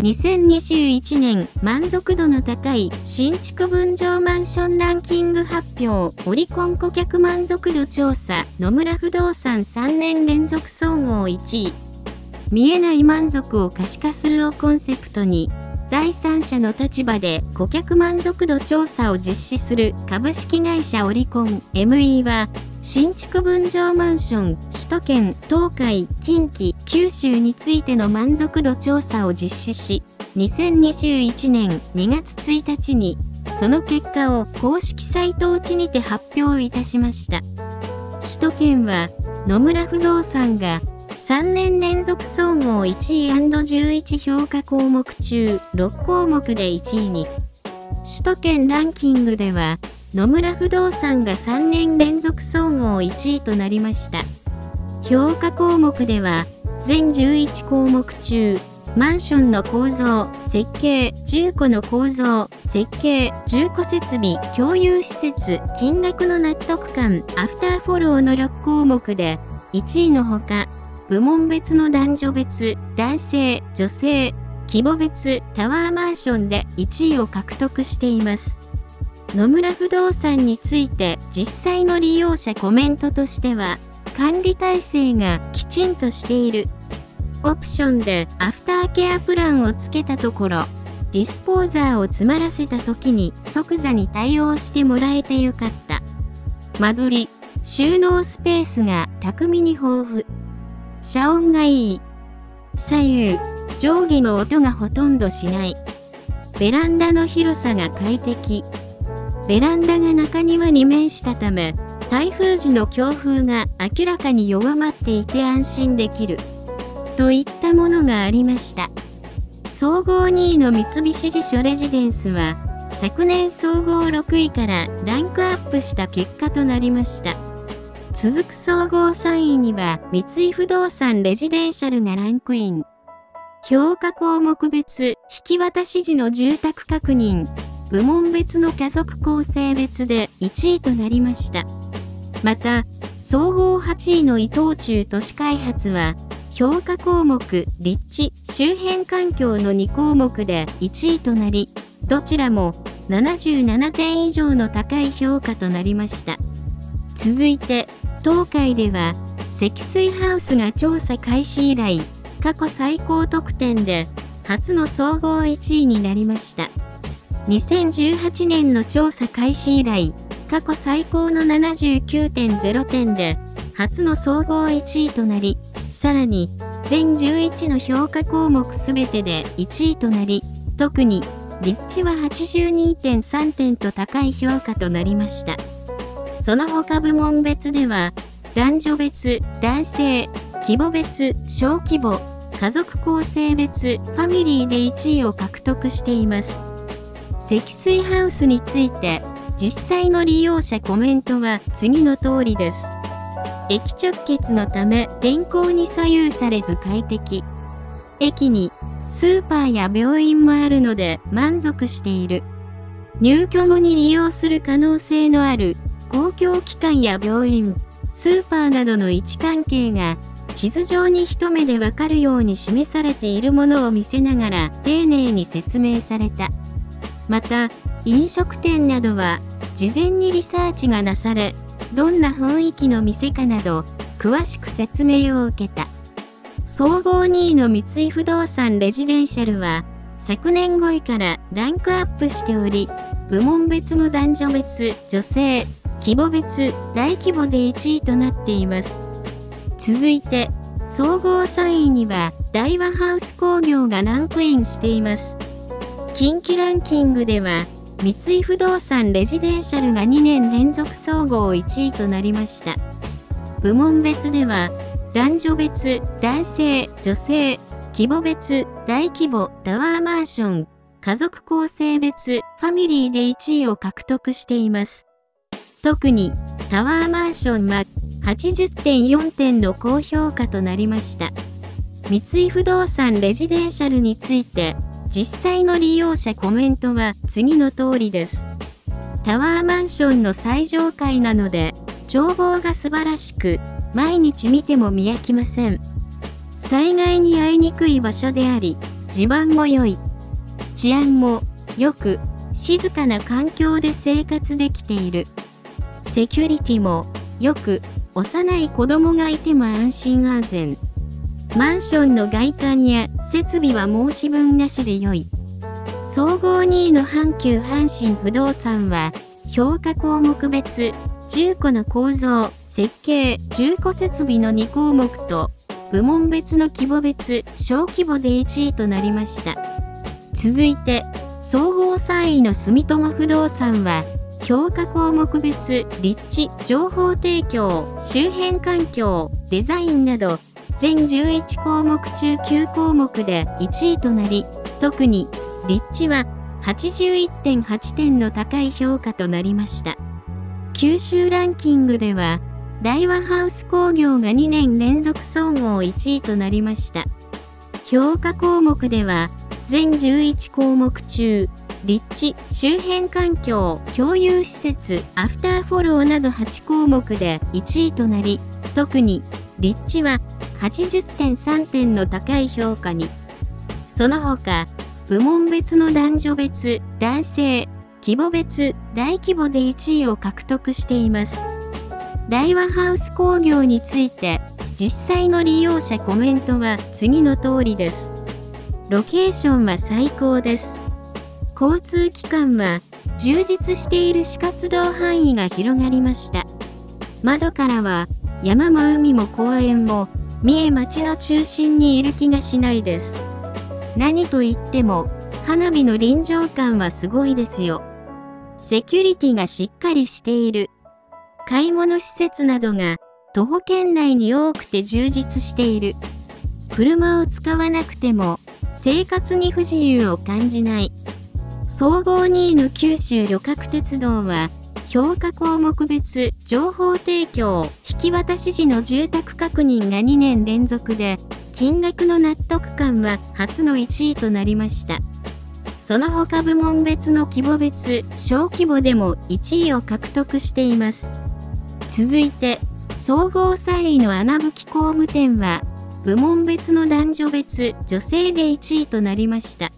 2021年満足度の高い新築分譲マンションランキング発表。オリコン顧客満足度調査。野村不動産3年連続総合1位。見えない満足を可視化するをコンセプトに。第三者の立場で顧客満足度調査を実施する株式会社オリコン ME は新築分譲マンション首都圏東海近畿九州についての満足度調査を実施し2021年2月1日にその結果を公式サイトうちにて発表いたしました。首都圏は野村不動産が3年連続総合1位 &11 評価項目中6項目で1位に首都圏ランキングでは野村不動産が3年連続総合1位となりました。評価項目では、全11項目中、マンションの構造、設計、住戸の構造、設計、住戸設備、共有施設、金額の納得感、アフターフォローの6項目で、1位のほか、部門別の男女別、男性、女性、規模別、タワーマンションで1位を獲得しています。野村不動産について実際の利用者コメントとしては、管理体制がきちんとしている。オプションでアフターケアプランをつけたところ、ディスポーザーを詰まらせた時に即座に対応してもらえてよかった。間取り、収納スペースが巧みに豊富。遮音がいい。左右、上下の音がほとんどしない。ベランダの広さが快適。ベランダが中庭に面したため、台風時の強風が明らかに弱まっていて安心できる。といったものがありました。総合2位の三菱地所レジデンスは、昨年総合6位からランクアップした結果となりました。続く総合3位には三井不動産レジデンシャルがランクイン。評価項目別引き渡し時の住宅確認、部門別の家族構成別で1位となりました。また、総合8位の伊藤忠都市開発は、評価項目、立地、周辺環境の2項目で1位となり、どちらも77点以上の高い評価となりました。続いて、東海では、積水ハウスが調査開始以来、過去最高得点で、初の総合1位になりました。2018年の調査開始以来、過去最高の79.0点で、初の総合1位となり、さらに、全11の評価項目すべてで1位となり、特に、立地は82.3点と高い評価となりました。その他部門別では、男女別、男性、規模別、小規模、家族構成別、ファミリーで1位を獲得しています。積水ハウスについて、実際の利用者コメントは次の通りです。駅直結のため天候に左右されず快適。駅にスーパーや病院もあるので満足している。入居後に利用する可能性のある公共機関や病院、スーパーなどの位置関係が地図上に一目でわかるように示されているものを見せながら丁寧に説明された。また、飲食店などは、事前にリサーチがなされ、どんな雰囲気の店かなど、詳しく説明を受けた。総合2位の三井不動産レジデンシャルは、昨年5位からランクアップしており、部門別の男女別、女性、規模別、大規模で1位となっています。続いて、総合3位には、大和ハウス工業がランクインしています。近畿ランキングでは、三井不動産レジデンシャルが2年連続総合1位となりました。部門別では、男女別、男性、女性、規模別、大規模、タワーマンション、家族構成別、ファミリーで1位を獲得しています。特に、タワーマンションは80.4点の高評価となりました。三井不動産レジデンシャルについて、実際の利用者コメントは次の通りです。タワーマンションの最上階なので、眺望が素晴らしく、毎日見ても見飽きません。災害に遭いにくい場所であり、地盤も良い。治安も良く、静かな環境で生活できている。セキュリティも良く、幼い子供がいても安心安全。マンションの外観や設備は申し分なしで良い。総合2位の阪急阪神不動産は、評価項目別、中古の構造、設計、中古設備の2項目と、部門別の規模別、小規模で1位となりました。続いて、総合3位の住友不動産は、評価項目別、立地、情報提供、周辺環境、デザインなど、全11項目中9項目で1位となり、特に、立地は81.8点の高い評価となりました。九州ランキングでは、大和ハウス工業が2年連続総合1位となりました。評価項目では、全11項目中、立地、周辺環境、共有施設、アフターフォローなど8項目で1位となり、特に立地は80.3点の高い評価に。その他、部門別の男女別、男性、規模別、大規模で1位を獲得しています。大和ハウス工業について、実際の利用者コメントは次の通りです。ロケーションは最高です。交通機関は充実している死活動範囲が広がりました。窓からは山も海も公園も三重町の中心にいる気がしないです。何と言っても花火の臨場感はすごいですよ。セキュリティがしっかりしている。買い物施設などが徒歩圏内に多くて充実している。車を使わなくても生活に不自由を感じない。総合2位の九州旅客鉄道は、評価項目別情報提供引き渡し時の住宅確認が2年連続で、金額の納得感は初の1位となりました。その他部門別の規模別、小規模でも1位を獲得しています。続いて、総合3位の穴吹工務店は、部門別の男女別、女性で1位となりました。